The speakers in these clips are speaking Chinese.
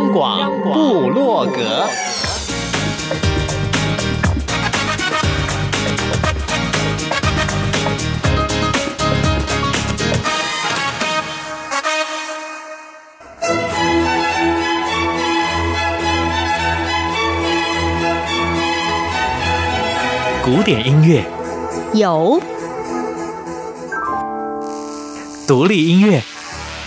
央广布洛格，古典音乐。有，独立音乐。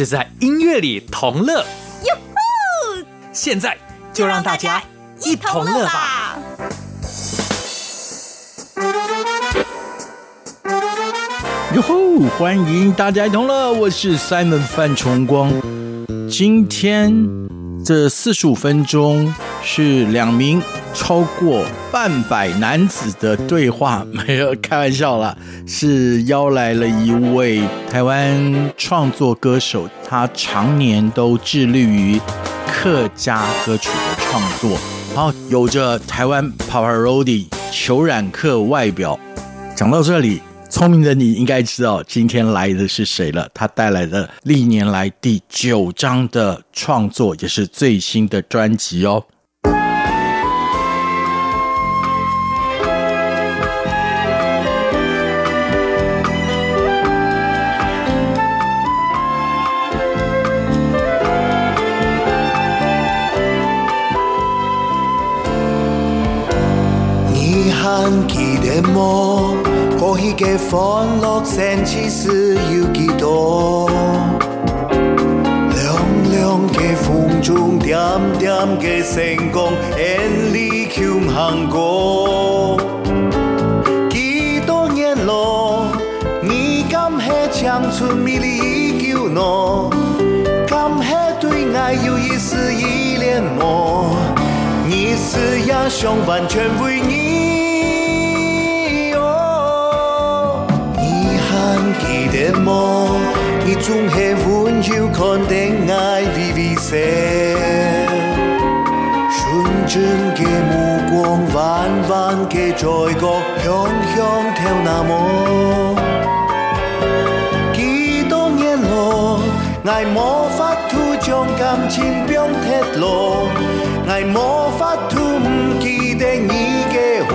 是在音乐里同乐，哟吼！现在就让大家一同乐吧！哟吼！欢迎大家一同乐，我是 Simon 范崇光。今天这四十五分钟是两名超过半百男子的对话，没有开玩笑啦，是邀来了一位台湾创作歌手，他常年都致力于客家歌曲的创作，好，有着台湾 Papa Roadie 虬髯客外表。讲到这里。聪明的你应该知道今天来的是谁了。他带来的历年来第九张的创作，也是最新的专辑哦。嘅欢乐盛事是有几多？凉凉的风中，点点的星光，眼里穷行过。几多年了，你敢系青春美丽依旧呢？敢系对爱有一丝依恋么？你是英雄，完全为你。记得么？你总系温柔看待爱微微笑，纯真嘅目光，弯弯嘅嘴角，香香跳那么。几多年咯，爱无法度将感情变铁路，爱无法度唔记得你嘅好，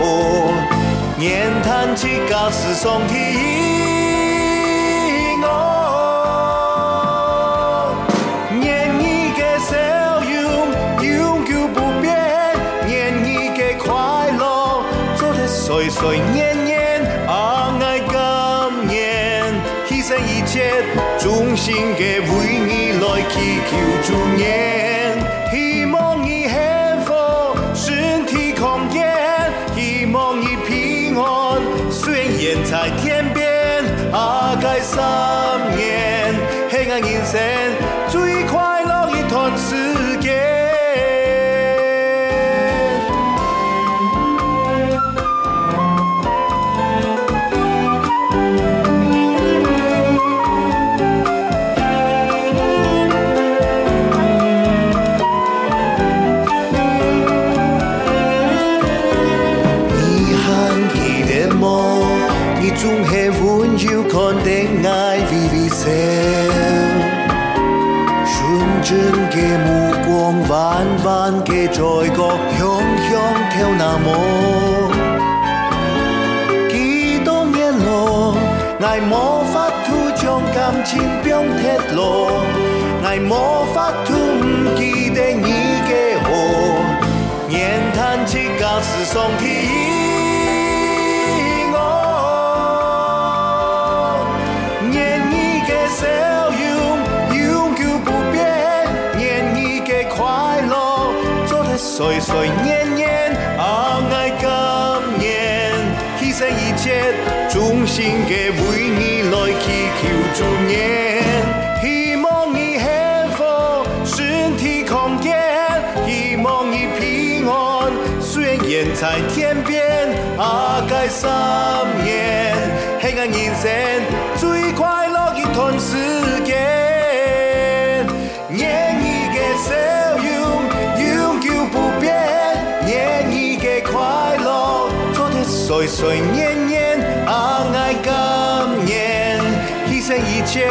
念叹起旧时桑田。在年年，爱今年，牺牲一切，忠心嘅为你来祈求祝愿，真嘅在角，香香跳那么几多年咯，爱无法度将感情变铁路，爱无法度唔记得你嘅好，念叹起旧时桑岁岁年年爱爱今年牺牲一切衷心地为你来祈求祝年希望你幸福身体康健希望你平安虽然在天边阿盖三年系我人生最快乐的一段时间。岁岁年年，阿爱感念，牺牲一切，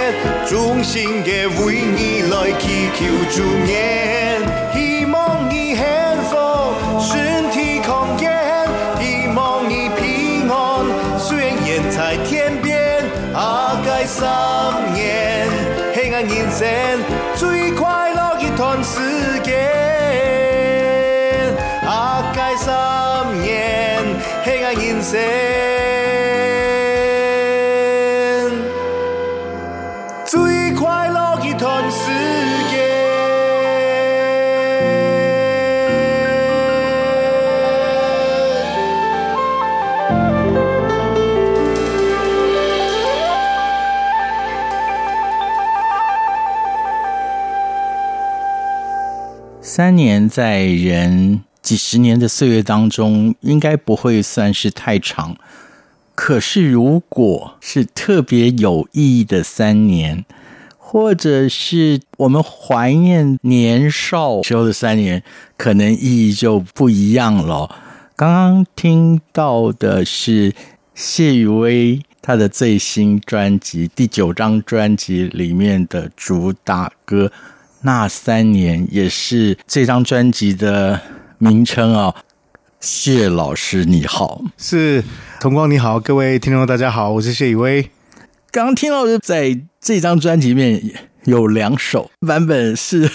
衷心的为你来祈求祝愿，希望你幸福，身体康健，希望你平安，虽然远在天边，阿该三年，黑暗人生生。最快乐一段时间。三年在人几十年的岁月当中，应该不会算是太长。可是，如果是特别有意义的三年，或者是我们怀念年少时候的三年，可能意义就不一样了。刚刚听到的是谢宇威他的最新专辑第九张专辑里面的主打歌《那三年》，也是这张专辑的名称啊。谢老师你好，是。同光你好，各位听众大家好，我是谢宇威。刚刚听到的，在这张专辑里面有两首版本是。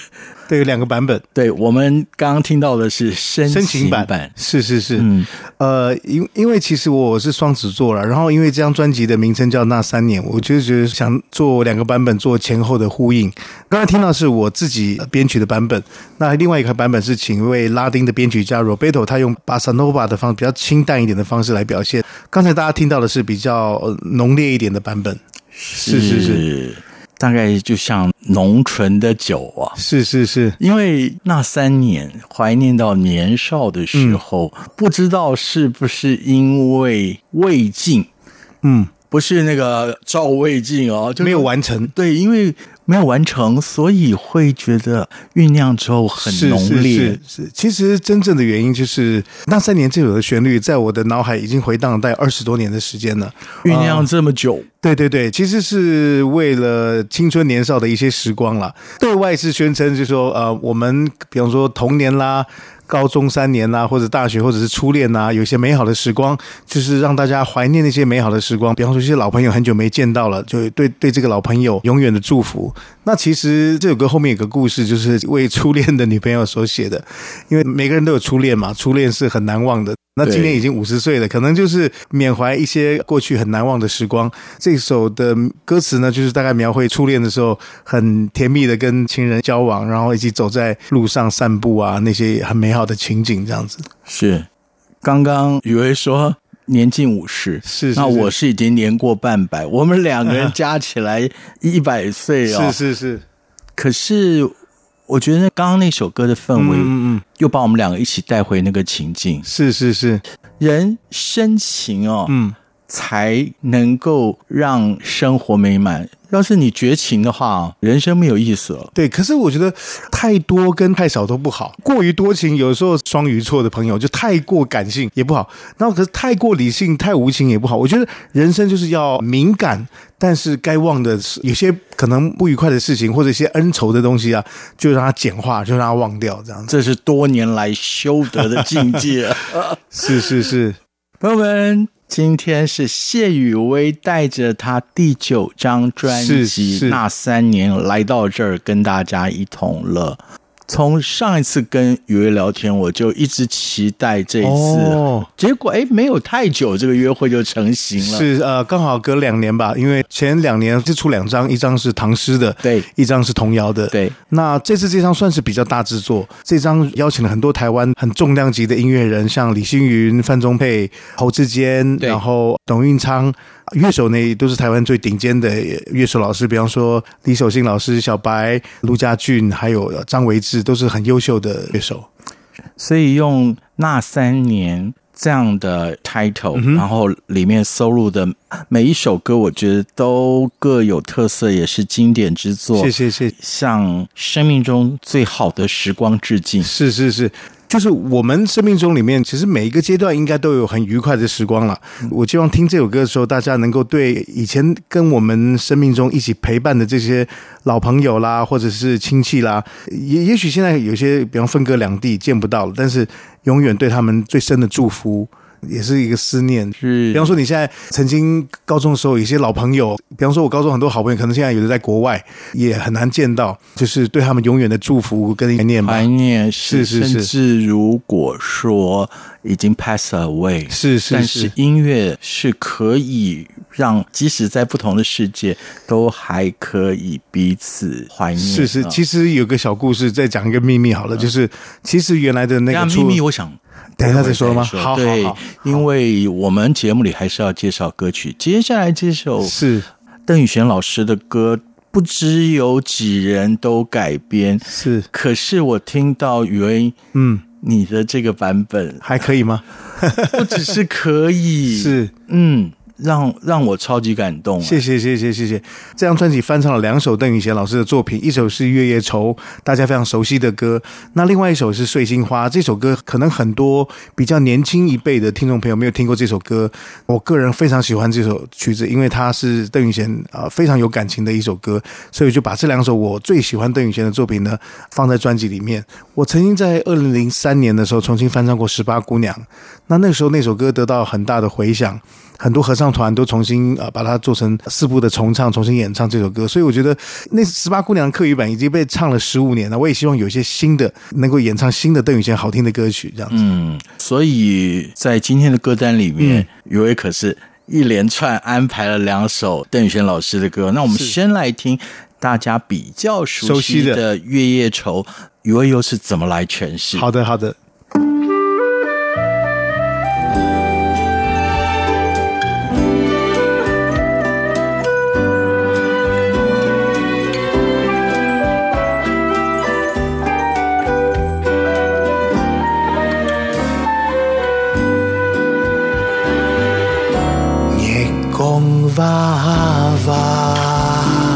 对，有两个版本。对，我们刚刚听到的是深情版，是是是。嗯，呃，因因为其实我是双子座了，然后因为这张专辑的名称叫《那三年》，我就觉得想做两个版本做前后的呼应。刚才听到是我自己编曲的版本，那另外一个版本是请一位拉丁的编曲家 Roberto，他用巴萨诺瓦的方比较清淡一点的方式来表现。刚才大家听到的是比较浓烈一点的版本，是是是。大概就像浓醇的酒啊，是是是，因为那三年怀念到年少的时候，嗯、不知道是不是因为未尽，嗯，不是那个赵未尽哦，就没有完成，对，因为。没有完成，所以会觉得酝酿之后很浓烈。是是其实真正的原因就是那三年这首的旋律在我的脑海已经回荡了大概二十多年的时间了，酝酿这么久。呃，对对对，其实是为了青春年少的一些时光了。对外是宣称，就是说呃，我们比方说童年啦。高中三年呐、或者大学，或者是初恋呐、有一些美好的时光，就是让大家怀念那些美好的时光。比方说，一些老朋友很久没见到了，就对对这个老朋友永远的祝福。那其实这首歌后面有个故事，就是为初恋的女朋友所写的，因为每个人都有初恋嘛，初恋是很难忘的。那今年已经五十岁了，可能就是缅怀一些过去很难忘的时光。这首的歌词呢，就是大概描绘初恋的时候很甜蜜的跟情人交往，然后一起走在路上散步啊，那些很美好的情景，这样子。是，刚刚雨薇说年近五十，是，是，那我是已经年过半百，我们两个人 加起来一百岁哦，是是是，可是。我觉得刚刚那首歌的氛围，嗯嗯，又把我们两个一起带回那个情境。是是是，人深情哦，嗯，才能够让生活美满。要是你绝情的话，人生没有意思了。对，可是我觉得太多跟太少都不好。过于多情，有时候双鱼座的朋友就太过感性也不好。然后可是太过理性、太无情也不好。我觉得人生就是要敏感，但是该忘的有些可能不愉快的事情，或者一些恩仇的东西啊，就让它简化，就让它忘掉。这样，这是多年来修得的境界。是是是，朋友们。今天是谢雨薇带着他第九张专辑《那三年》来到这儿，跟大家一同乐。从上一次跟雨薇聊天，我就一直期待这一次，哦、结果哎，没有太久，这个约会就成型了。是呃，刚好隔两年吧，因为前两年就出两张，一张是唐诗的，对，一张是童谣的，对。那这次这张算是比较大制作，这张邀请了很多台湾很重量级的音乐人，像李星云、范仲沛、侯志坚，然后董运昌。乐手呢，都是台湾最顶尖的乐手老师，比方说李守信老师、小白、陆家俊，还有张维志，都是很优秀的乐手。所以用那三年这样的 title，、嗯、然后里面收录的每一首歌，我觉得都各有特色，也是经典之作。谢谢谢谢，向生命中最好的时光致敬。是是是。就是我们生命中里面，其实每一个阶段应该都有很愉快的时光了。我希望听这首歌的时候，大家能够对以前跟我们生命中一起陪伴的这些老朋友啦，或者是亲戚啦，也也许现在有些比方分隔两地见不到了，但是永远对他们最深的祝福。也是一个思念，是。比方说，你现在曾经高中的时候，有些老朋友，比方说，我高中很多好朋友，可能现在有的在国外，也很难见到，就是对他们永远的祝福跟怀念吧。怀念是是是，甚至如果说已经 pass away，是是是，但是音乐是可以让即使在不同的世界，都还可以彼此怀念。是是，其实有个小故事，再讲一个秘密好了，嗯、就是其实原来的那个秘密，我想。等一下再说吗？好，对，因为我们节目里还是要介绍歌曲。接下来这首是邓雨贤老师的歌，不知有几人都改编，是。可是我听到雨薇，嗯，你的这个版本还可以吗？不只是可以，是，嗯。让让我超级感动，谢谢谢谢谢谢。这张专辑翻唱了两首邓雨贤老师的作品，一首是《月夜愁》，大家非常熟悉的歌。那另外一首是《碎心花》，这首歌可能很多比较年轻一辈的听众朋友没有听过这首歌。我个人非常喜欢这首曲子，因为它是邓雨贤啊非常有感情的一首歌，所以就把这两首我最喜欢邓雨贤的作品呢放在专辑里面。我曾经在二零零三年的时候重新翻唱过《十八姑娘》，那那时候那首歌得到很大的回响。很多合唱团都重新啊把它做成四部的重唱，重新演唱这首歌，所以我觉得那十八姑娘的客语版已经被唱了十五年了。我也希望有一些新的能够演唱新的邓雨贤好听的歌曲，这样子。嗯，所以在今天的歌单里面，雨薇可是一连串安排了两首邓雨贤老师的歌。那我们先来听大家比较熟悉的《月夜愁》，余威又是怎么来诠释？好的，好的。哇哇，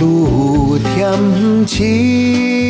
露天晴，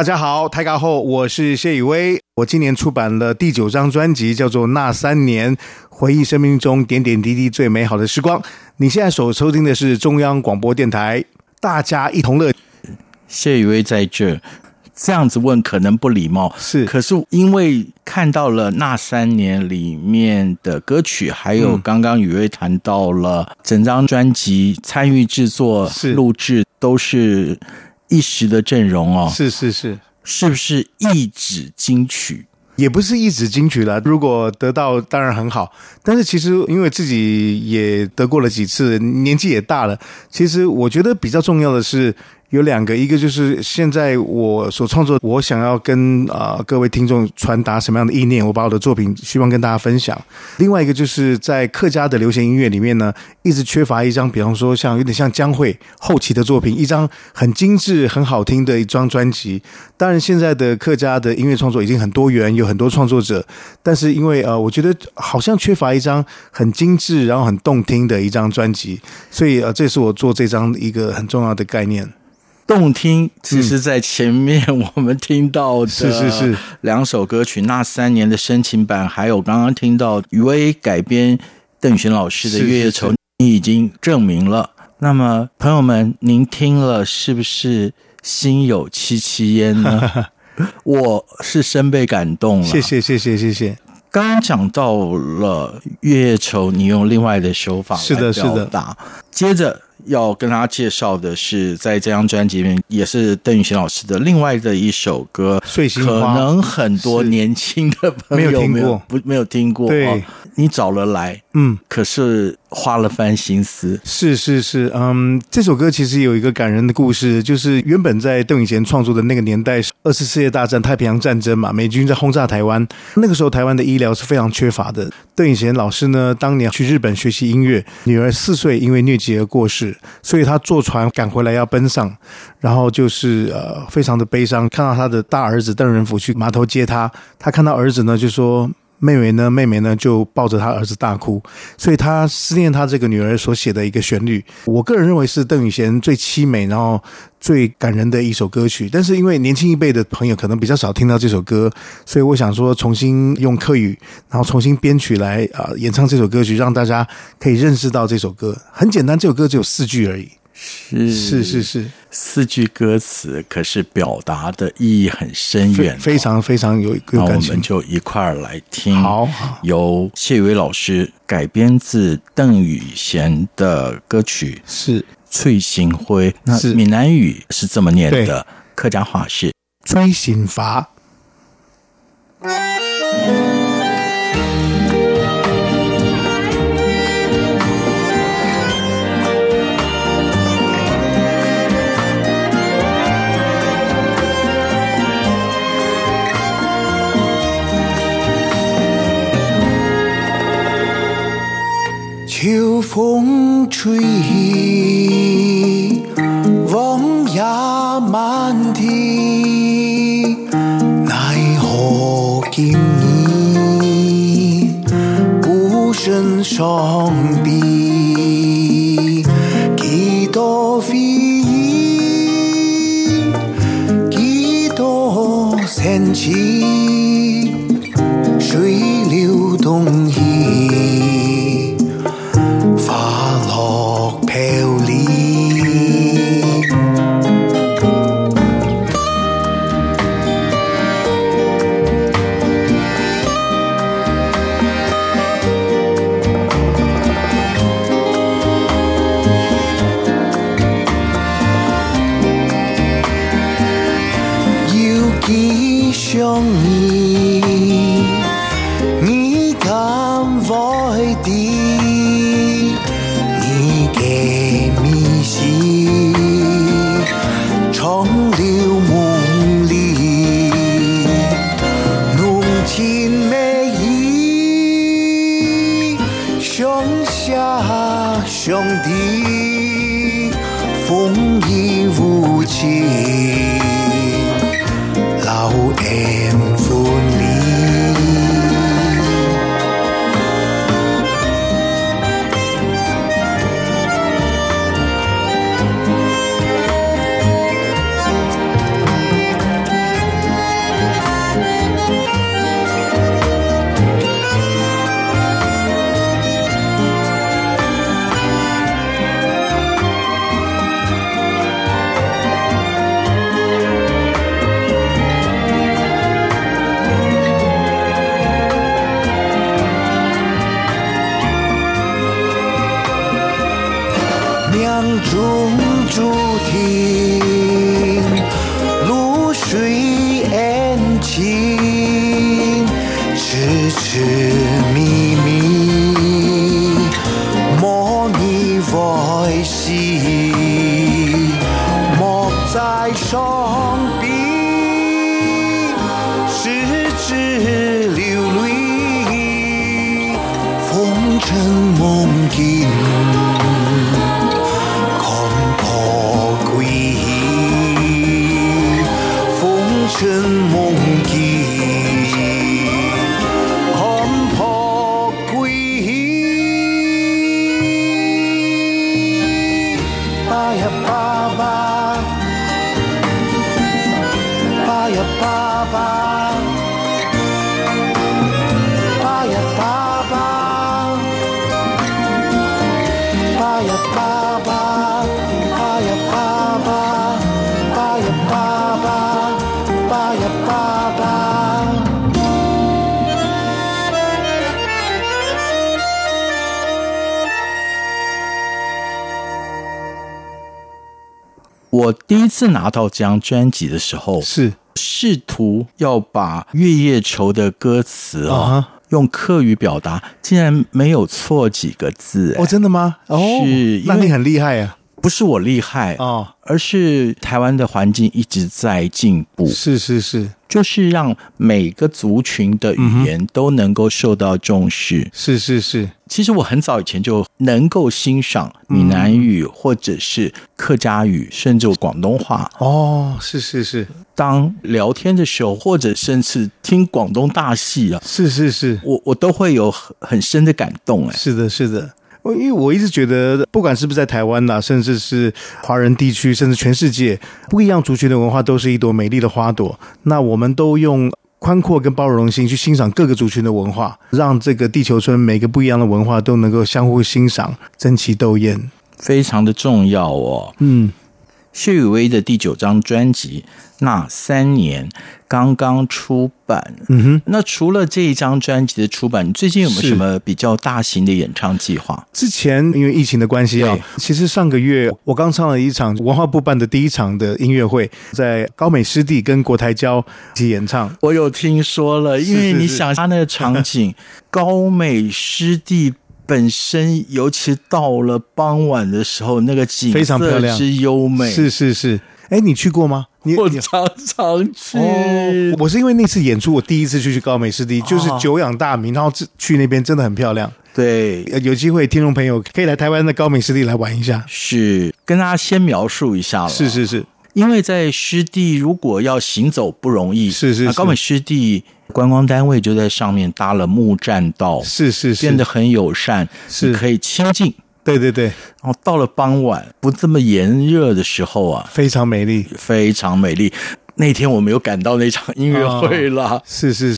大家好，台卡后，我是谢宇威。我今年出版了第九张专辑，叫做《那三年》，回忆生命中点点滴滴最美好的时光。你现在所收听的是中央广播电台，大家一同乐。谢宇威在这，这样子问可能不礼貌，是，可是因为看到了那三年里面的歌曲，还有刚刚宇威谈到了整张专辑参与制作、是录制都是。一时的阵容哦，是是是，是不是一指金曲？也不是一指金曲了。如果得到当然很好，但是其实因为自己也得过了几次，年纪也大了。其实我觉得比较重要的是。有两个，一个就是现在我所创作，我想要跟啊、各位听众传达什么样的意念，我把我的作品希望跟大家分享。另外一个就是在客家的流行音乐里面呢，一直缺乏一张，比方说像有点像江蕙后期的作品，一张很精致、很好听的一张专辑。当然，现在的客家的音乐创作已经很多元，有很多创作者，但是因为呃，我觉得好像缺乏一张很精致、然后很动听的一张专辑，所以呃，这是我做这张一个很重要的概念。动听，其实，在前面我们听到的是是是两首歌曲，那三年的深情版，还有刚刚听到余威改编邓雨贤老师的《月夜愁》，你已经证明了。那么，朋友们，您听了是不是心有戚戚焉呢？我是深被感动了。谢谢谢谢谢谢。刚刚讲到了《月夜愁》，你用另外的手法是的，是的。接着。要跟大家介绍的是，在这张专辑里面，也是邓雨贤老师的另外的一首歌《碎心花》，可能很多年轻的朋友没有不没有听过。对、哦，你找了来，嗯，可是花了番心思。是是是，嗯，这首歌其实有一个感人的故事，就是原本在邓颖贤创作的那个年代，二次世界大战、太平洋战争嘛，美军在轰炸台湾，那个时候台湾的医疗是非常缺乏的。邓颖贤老师呢，当年去日本学习音乐，女儿四岁因为疟疾而过世。所以他坐船赶回来要奔丧，然后就是呃非常的悲伤，看到他的大儿子邓仁甫去码头接他，他看到儿子呢就说妹妹呢，妹妹呢就抱着她儿子大哭，所以她思念她这个女儿所写的一个旋律，我个人认为是邓雨贤最凄美，然后。最感人的一首歌曲，但是因为年轻一辈的朋友可能比较少听到这首歌，所以我想说重新用客语，然后重新编曲来啊、呃、演唱这首歌曲，让大家可以认识到这首歌。很简单，这首歌只有四句而已。是是是。是，四句歌词，可是表达的意义很深远，非常非常有有感情。我们就一块儿来听，好，由谢伟老师改编自邓雨贤的歌曲是。翠星辉，那闽南语是这么念的，客家话是。翠心花。兄弟，风雨无情。次拿到这张专辑的时候，是试图要把《月夜愁》的歌词啊、用客语表达，竟然没有错几个字、欸哦，真的吗？哦，是那你很厉害啊！不是我厉害哦，而是台湾的环境一直在进步，是是是就是让每个族群的语言都能够受到重视。是是是，其实我很早以前就能够欣赏闽南语，或者是客家语，甚至广东话。哦，是是是当聊天的时候，或者甚至听广东大戏啊，是是是我我都会有很很深的感动。哎，是的，是的。我因为我一直觉得，不管是不是在台湾呐、啊，甚至是华人地区，甚至全世界，不一样族群的文化都是一朵美丽的花朵。那我们都用宽阔跟包容的心去欣赏各个族群的文化，让这个地球村每个不一样的文化都能够相互欣赏，争奇斗艳，非常的重要哦。嗯，谢雨薇的第九张专辑《那三年》刚刚出版。嗯哼，那除了这一张专辑的出版，你最近有没有什么比较大型的演唱计划？之前因为疫情的关系啊，其实上个月我刚唱了一场文化部办的第一场的音乐会，在高美湿地跟国台交一起演唱。我有听说了，因为你想他那个场景，高美湿地本身，尤其到了傍晚的时候，那个景非常漂亮色之优美，是是是，哎，你去过吗？我常常去。哦，我是因为那次演出，我第一次去去高美湿地，就是哦久仰大名，然后去那边真的很漂亮。对，呃有机会，听众朋友可以来台湾的高美湿地来玩一下。是跟大家先描述一下了。是是是，因为在湿地，如果要行走不容易，是是是那高美湿地观光单位就在上面搭了木栈道，是是是，变得很友善，是可以亲近。对对对，然后到了傍晚不这么炎热的时候啊，非常美丽。非常美丽。那天我没有赶到那场音乐会了，是是，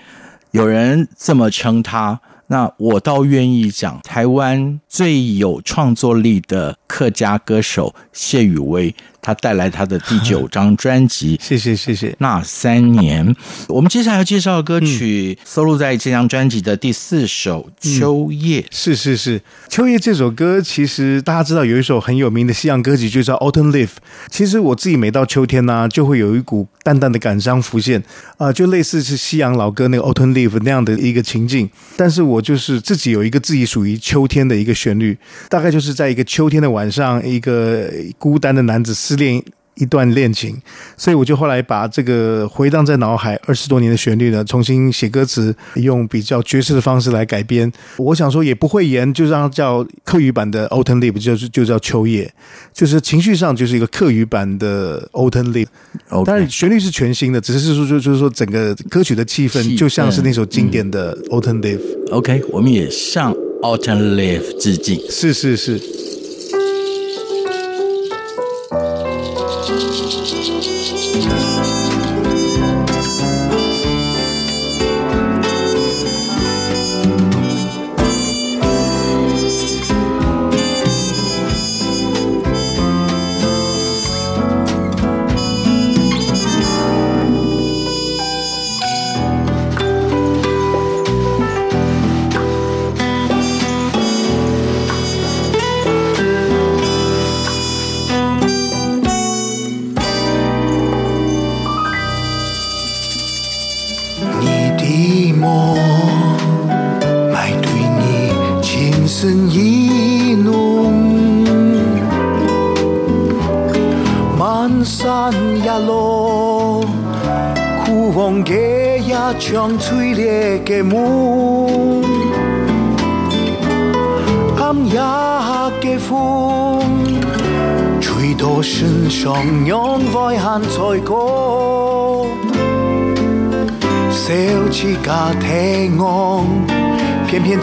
有人这么称他，那我倒愿意讲，台湾最有创作力的客家歌手谢宇威，他带来他的第九张专辑。谢谢谢谢。那三年，我们接下来要介绍的歌曲收录在这张专辑的第四首《秋叶》。是是是，《秋叶》这首歌其实大家知道有一首很有名的西洋歌曲，就叫《Autumn Leaf》。其实我自己每到秋天呢、啊，就会有一股淡淡的感伤浮现啊、呃，就类似是西洋老歌那个《Autumn Leaf》那样的一个情境。但是我就是自己有一个自己属于秋天的一个旋律，大概就是在一个秋天的晚上，一个孤单的男子失恋。一段恋情，所以我就后来把这个回荡在脑海二十多年的旋律呢，重新写歌词，用比较爵士的方式来改编。我想说也不会言，就让它叫客语版的 Autumn Leaf，就是就叫秋叶，就是情绪上就是一个客语版的 Autumn Leaf。但是旋律是全新的，只是说就就是说整个歌曲的气氛就像是那首经典的 Autumn Leaf。OK，我们也向 Autumn Leaf 致敬。是是是。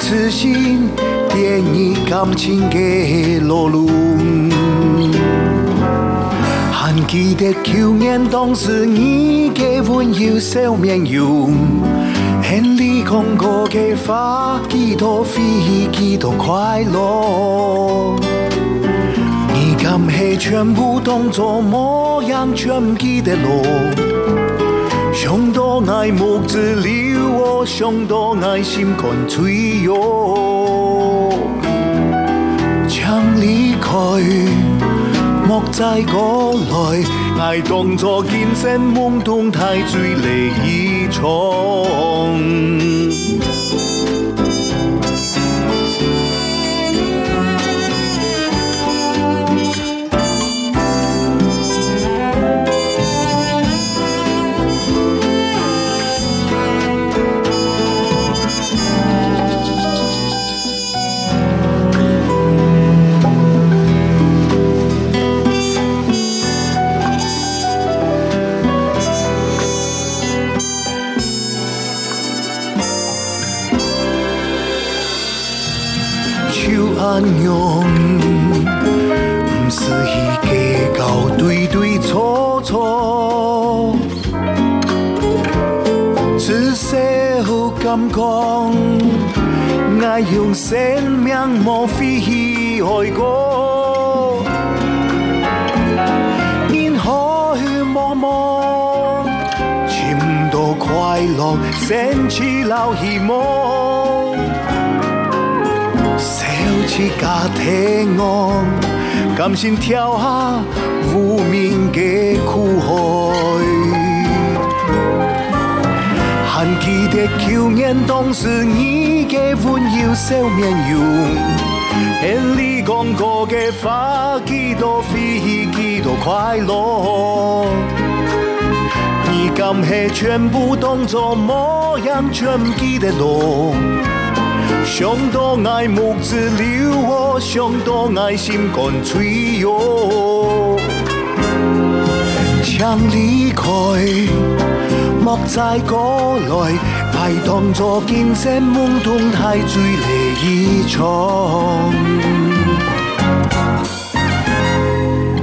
痴心惦念感情的路路。还记得去年当时你的温柔笑面容，眼里看过的花，几多飞，几多快乐。你敢系全部当作模样，全唔记得咯。上多爱木子留我，上多爱心肝脆弱，将离开。莫再过来，爱当作见证梦中太醉离一场。爱用生命莫非爱过，任何茫茫，寻到快乐，升起老希望。家庭我甘心跳下无名的苦海，记得去年当时你的温柔笑面容，眼里讲过的话几多飞，几多快乐，你敢系全部当作模样，全唔记得咯。上多爱木子留我，上多爱心肝脆弱。请离开，莫再过来，爱当作见证梦中太醉了一场。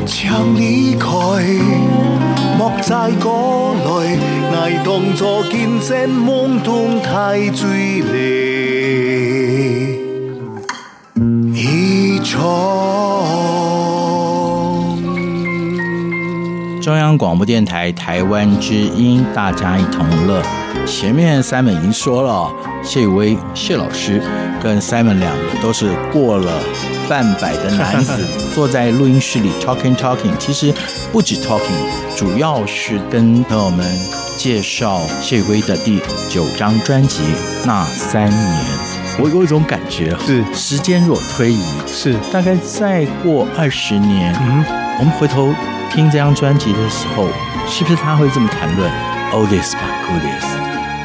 请离开，莫再过来，爱当作见证梦中太醉了。中央广播电台台湾之音，大家一同乐。前面 Simon 已经说了，谢宇威谢老师跟 Simon 两个都是过了半百的男子，坐在录音室里 talking talking。其实不止 talking，主要是跟朋友们介绍谢宇威的第九张专辑《那三年》。我有一种感觉，是时间若推移，是大概再过二十年，嗯，我们回头听这张专辑的时候，是不是他会这么谈论？Oldest but goodest。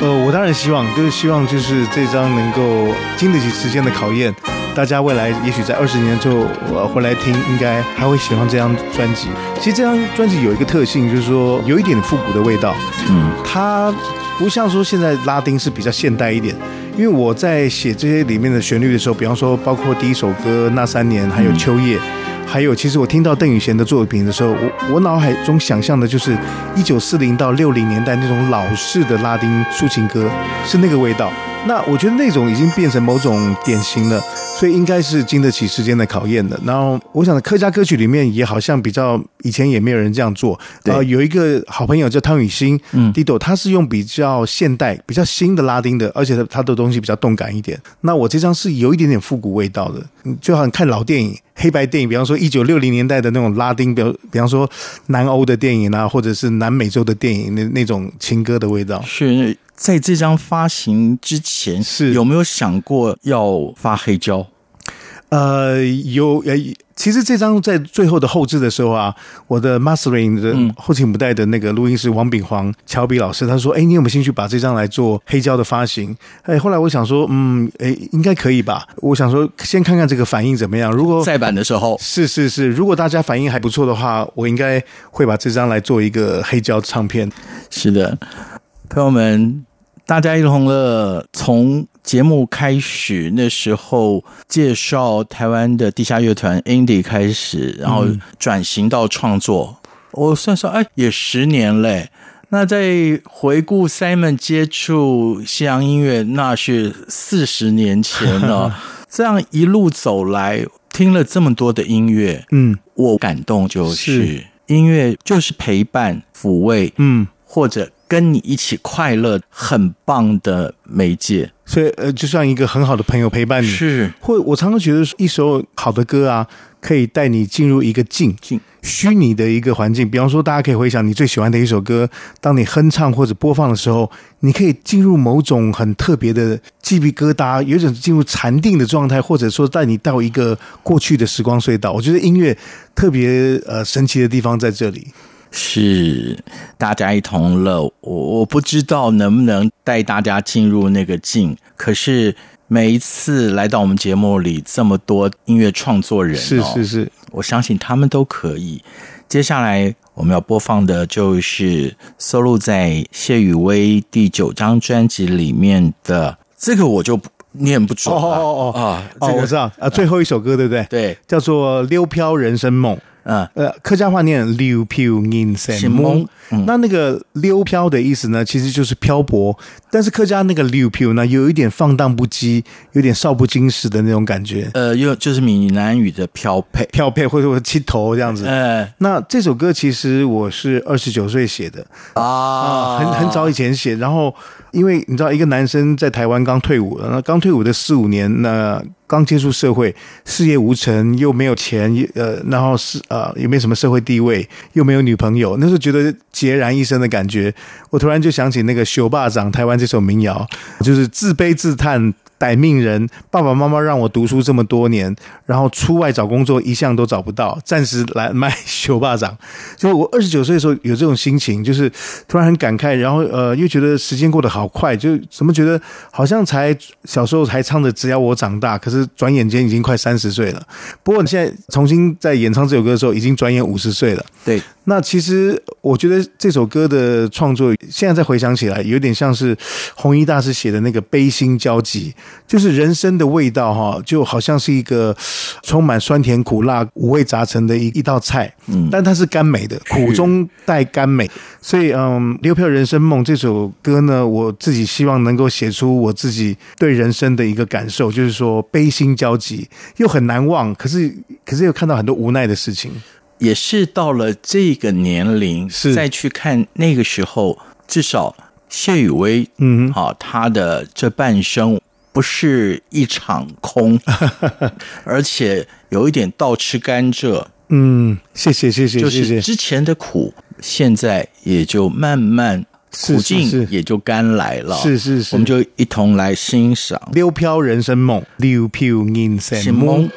呃，我当然希望，就是希望就是这张能够经得起时间的考验。大家未来也许在二十年之后我回来听，应该还会喜欢这张专辑。其实这张专辑有一个特性，就是说有一点复古的味道。嗯，它不像说现在拉丁是比较现代一点。因为我在写这些里面的旋律的时候，比方说包括第一首歌《那三年》，还有《秋叶》，还有其实我听到邓雨贤的作品的时候，我我脑海中想象的就是一九四零到六零年代那种老式的拉丁抒情歌，是那个味道。那我觉得那种已经变成某种典型了，所以应该是经得起时间的考验的。然后我想客家歌曲里面也好像比较以前也没有人这样做。呃，有一个好朋友叫汤雨欣，嗯，Dido，他是用比较现代、比较新的拉丁的，而且他他的东西比较动感一点。那我这张是有一点点复古味道的，就好像看老电影、黑白电影，比方说一九六零年代的那种拉丁，比比方说南欧的电影啊，或者是南美洲的电影那那种情歌的味道是。在这张发行之前，是有没有想过要发黑胶？呃，有，呃，其实这张在最后的后置的时候啊，我的 mastering 的后勤母带的那个录音师王炳煌、乔比老师，他说：“哎，你有没有兴趣把这张来做黑胶的发行？”哎，后来我想说，嗯，哎，应该可以吧？我想说，先看看这个反应怎么样。如果再版的时候，是是是，如果大家反应还不错的话，我应该会把这张来做一个黑胶唱片。是的，朋友们。大家一同乐，从节目开始那时候介绍台湾的地下乐团 Indie 开始，然后转型到创作，嗯、我算算，哎，也十年嘞。那在回顾 Simon 接触西洋音乐，那是四十年前了。这样一路走来，听了这么多的音乐，嗯，我感动就是，是音乐就是陪伴、抚慰，嗯，或者。跟你一起快乐，很棒的媒介，所以呃，就像一个很好的朋友陪伴你。是，或我常常觉得一首好的歌啊，可以带你进入一个境境虚拟的一个环境。比方说，大家可以回想你最喜欢的一首歌，当你哼唱或者播放的时候，你可以进入某种很特别的鸡皮疙瘩，有一种进入禅定的状态，或者说带你到一个过去的时光隧道。我觉得音乐特别呃神奇的地方在这里。是大家一同乐，我我不知道能不能带大家进入那个境。可是每一次来到我们节目里，这么多音乐创作人，是是是，我相信他们都可以。接下来我们要播放的就是收录在谢宇威第九张专辑里面的这个，我就念不准了。哦哦哦啊，这个我知道啊，最后一首歌对不对？对，叫做《溜飘人生梦》。呃呃，客家话念溜飘人生梦，那那个溜飘的意思呢，其实就是漂泊。但是客家那个溜飘呢，有一点放荡不羁，有点少不经事的那种感觉。呃，又就是闽南语的漂配，漂配或者说七头这样子。呃，那这首歌其实我是二十九岁写的啊，呃，很很早以前写。然后因为你知道，一个男生在台湾刚退伍了，那刚退伍的四五年，那刚接触社会，事业无成，又没有钱，呃，然后是呃，也没什么社会地位，又没有女朋友，那时候觉得孑然一身的感觉。我突然就想起那个《学霸长》台湾这首民谣，就是自卑自叹。歹命人，爸爸妈妈让我读书这么多年，然后出外找工作一向都找不到，暂时来卖 修巴掌。就我二十九岁的时候有这种心情，就是突然很感慨，然后呃又觉得时间过得好快，就怎么觉得好像才小时候还唱着只要我长大，可是转眼间已经快三十岁了。不过你现在重新在演唱这首歌的时候，已经转眼五十岁了。对。那其实我觉得这首歌的创作，现在再回想起来，有点像是弘一大师写的那个悲心交集，就是人生的味道哈，就好像是一个充满酸甜苦辣五味杂陈的一一道菜，嗯，但它是甘美的，苦中带甘美，所以嗯，《六票人生梦》这首歌呢，我自己希望能够写出我自己对人生的一个感受，就是说悲心交集，又很难忘，可是可是又看到很多无奈的事情。也是到了这个年龄，是。再去看那个时候，至少谢雨薇，嗯，好，他的这半生不是一场空，而且有一点倒吃甘蔗。嗯，谢谢谢谢，就是之前的苦，现在也就慢慢苦尽，也就甘来了。是是是，我们就一同来欣赏《溜飘人生梦》。溜飘人生梦。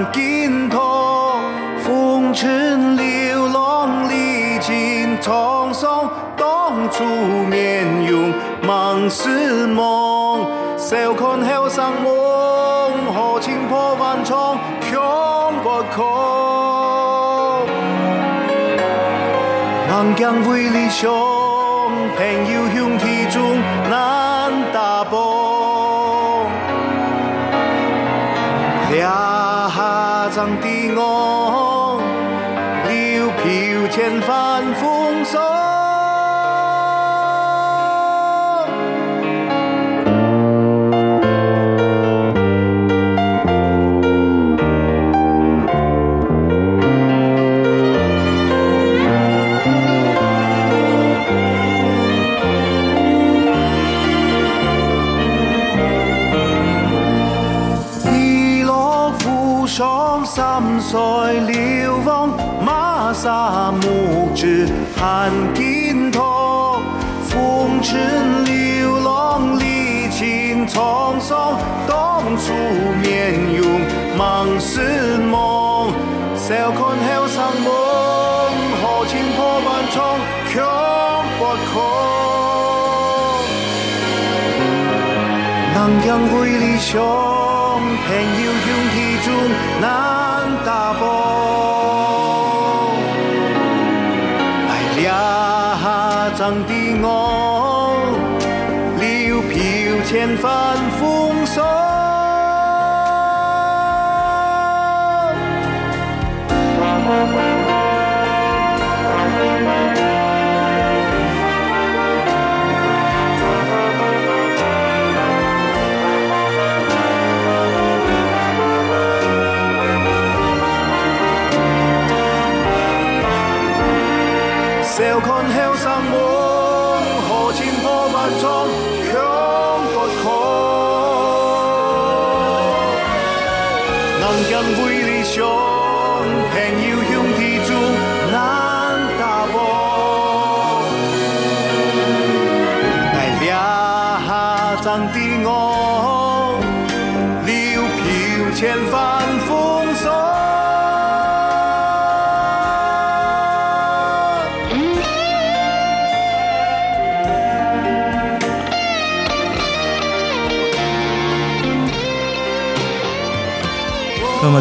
汉荆头，风尘流浪历尽沧桑，当初面容梦似梦，笑看后生梦，豪情破万重，强不空，望江为理想，朋友兄弟中张的我，溜飘千帆风之汉荆头，风尘流浪历尽沧桑，当初面容梦似梦，笑看后生梦，豪情破万重，强不空，南疆为理想，朋友兄弟中俩张的我，留飘千帆风霜。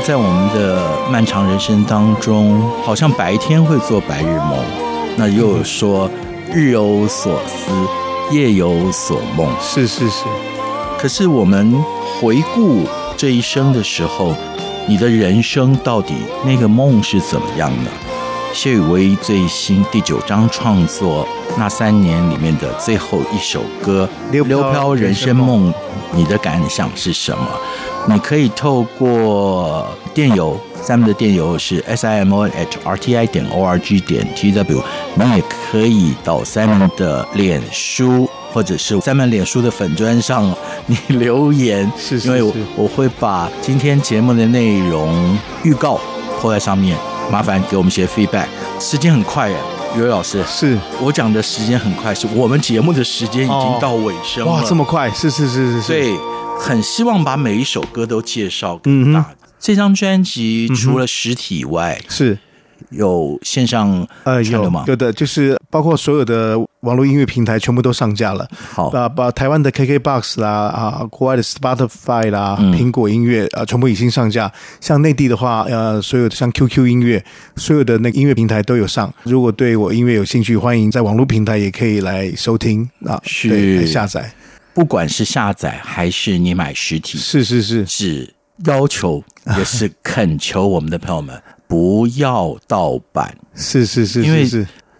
在我们的漫长人生当中，好像白天会做白日梦，那又有说日有所思，夜有所梦。是是是。可是我们回顾这一生的时候，你的人生到底那个梦是怎么样呢？谢雨薇最新第九章创作那三年里面的最后一首歌《溜飘人生梦》，你的感想是什么？你可以透过电邮，Simon 的电邮是 simon at rti 点 org 点 tw。你也可以到 Simon 的脸书，或者是 Simon 脸书的粉砖上，你留言，是是是，因为我我会把今天节目的内容预告铺在上面，麻烦给我们一些 feedback。时间很快耶，宇威老师，是我讲的时间很快，是我们节目的时间已经到尾声了。哇，这么快？是是是是是。对。很希望把每一首歌都介绍给大家。这张专辑除了实体以外，是有线上呃有吗？有的，就是包括所有的网络音乐平台全部都上架了。好，啊，把台湾的 KKBOX 啦，啊，国外的 Spotify 啦，嗯苹果音乐啊，全部已经上架。像内地的话，呃，所有的像 QQ 音乐，所有的那个音乐平台都有上。如果对我音乐有兴趣，欢迎在网络平台也可以来收听啊，是对来下载。不管是下载还是你买实体，是是是，只要求也是恳求我们的朋友们不要盗版。是是是，因为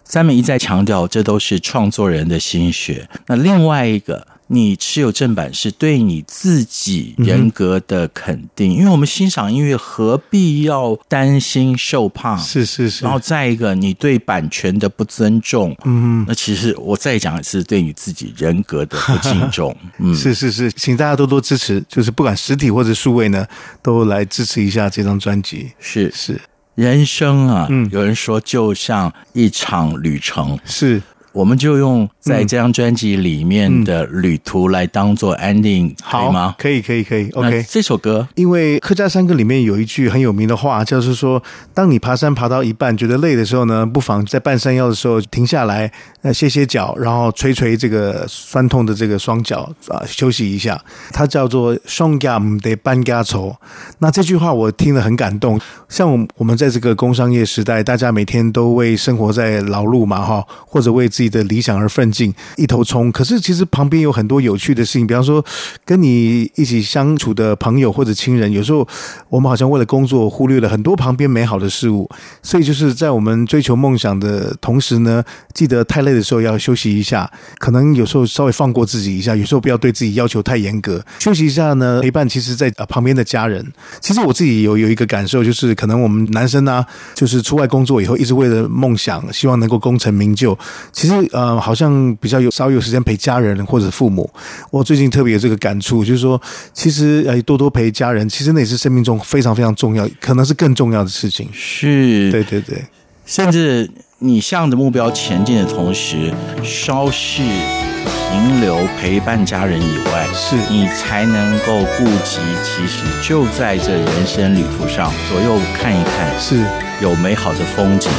三美一再强调，这都是创作人的心血。那另外一个，你持有正版是对你自己人格的肯定，因为我们欣赏音乐何必要担心受怕？是是是，然后再一个，你对版权的不尊重，嗯，那其实我再讲一次，对你自己人格的不敬重，嗯，是是是，请大家多多支持，就是不管实体或者数位呢，都来支持一下这张专辑。是。是。人生啊，嗯。有人说就像一场旅程，是，我们就用在这张专辑里面的旅途来当做 ending，、可以好吗？可以可以可以，OK。这首歌因为客家山歌里面有一句很有名的话，就是说，当你爬山爬到一半觉得累的时候呢，不妨在半山腰的时候停下来，呃，歇歇脚，然后捶捶这个酸痛的这个双脚啊，休息一下。它叫做“双脚唔得半家愁”。那这句话我听了很感动。像我我们在这个工商业时代，大家每天都为生活在劳碌嘛，哈，或者为自自己的理想而奋进，一头冲。可是其实旁边有很多有趣的事情，比方说跟你一起相处的朋友或者亲人，有时候我们好像为了工作忽略了很多旁边美好的事物。所以就是在我们追求梦想的同时呢，记得太累的时候要休息一下，可能有时候稍微放过自己一下，有时候不要对自己要求太严格。休息一下呢，陪伴其实在呃旁边的家人。其实我自己有有一个感受，就是可能我们男生呢、就是出外工作以后，一直为了梦想，希望能够功成名就。其实呃，好像比较有少有时间陪家人或者父母。我最近特别有这个感触，就是说，其实呃多多陪家人，其实那也是生命中非常非常重要，可能是更重要的事情。是，对对对，甚至你向着目标前进的同时，稍事停留陪伴家人以外，是。你才能够顾及，其实就在这人生旅途上，左右看一看，是，有美好的风景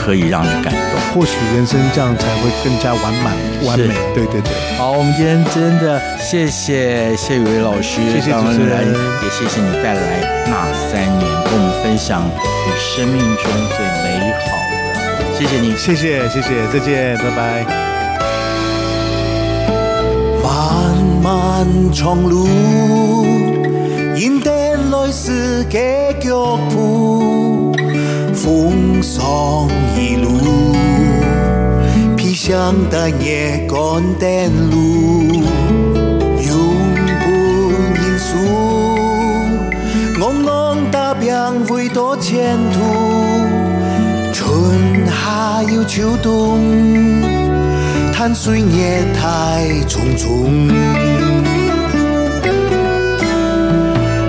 可以让你感动。或许人生这样才会更加完满完美。对对对，好，我们今天真的谢谢谢宇威老师，谢谢当主持人也谢谢你带来那三年，跟我们分享你生命中最美好的。谢谢你。谢谢谢谢，再见，拜拜。漫漫长路，引得来世嘅脚步，风霜一路，披上大夜赶灯路，永不言输，昂昂踏遍许多前途，春夏又秋冬。看岁月太匆匆，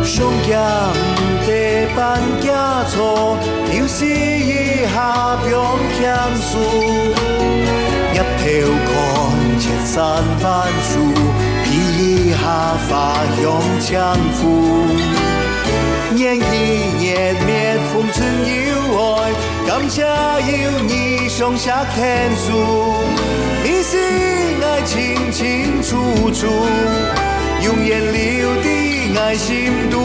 上江的半家错，丢失一下变强数，一条看千山万树，披一下花香江湖，年一年灭风尘有爱，感谢有你上下天数。你是爱清清楚楚，永远留的爱心度。